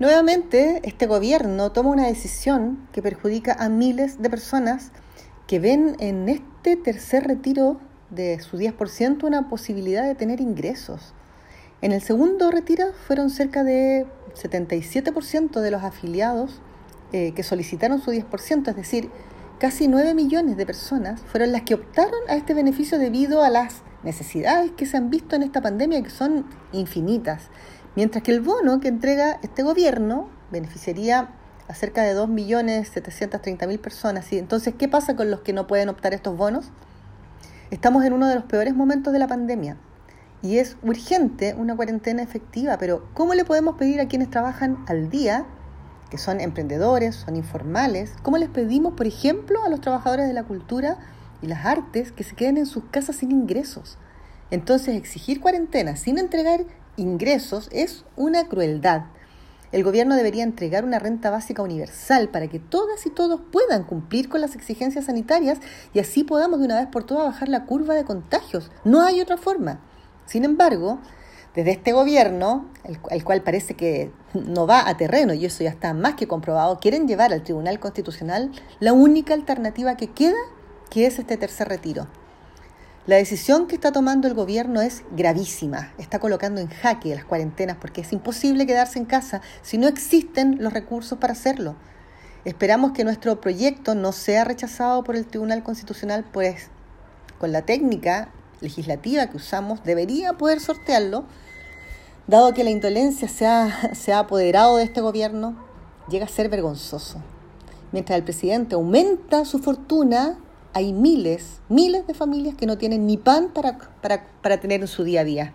Nuevamente, este gobierno toma una decisión que perjudica a miles de personas que ven en este tercer retiro de su 10% una posibilidad de tener ingresos. En el segundo retiro fueron cerca de 77% de los afiliados eh, que solicitaron su 10%, es decir, casi 9 millones de personas fueron las que optaron a este beneficio debido a las necesidades que se han visto en esta pandemia que son infinitas. Mientras que el bono que entrega este gobierno beneficiaría a cerca de 2.730.000 personas. ¿Y entonces qué pasa con los que no pueden optar estos bonos? Estamos en uno de los peores momentos de la pandemia y es urgente una cuarentena efectiva, pero ¿cómo le podemos pedir a quienes trabajan al día, que son emprendedores, son informales? ¿Cómo les pedimos, por ejemplo, a los trabajadores de la cultura y las artes que se queden en sus casas sin ingresos? Entonces, exigir cuarentena sin entregar ingresos es una crueldad. El gobierno debería entregar una renta básica universal para que todas y todos puedan cumplir con las exigencias sanitarias y así podamos de una vez por todas bajar la curva de contagios. No hay otra forma. Sin embargo, desde este gobierno, el, cual parece que no va a terreno, y eso ya está más que comprobado, quieren llevar al Tribunal Constitucional la única alternativa que queda, que es este tercer retiro. La decisión que está tomando el gobierno es gravísima. Está colocando en jaque las cuarentenas porque es imposible quedarse en casa si no existen los recursos para hacerlo. Esperamos que nuestro proyecto no sea rechazado por el Tribunal Constitucional, pues con la técnica legislativa que usamos debería poder sortearlo, dado que la indolencia se ha, se ha apoderado de este gobierno, llega a ser vergonzoso. Mientras el presidente aumenta su fortuna, hay miles, miles de familias que no tienen ni pan para, para, para tener en su día a día.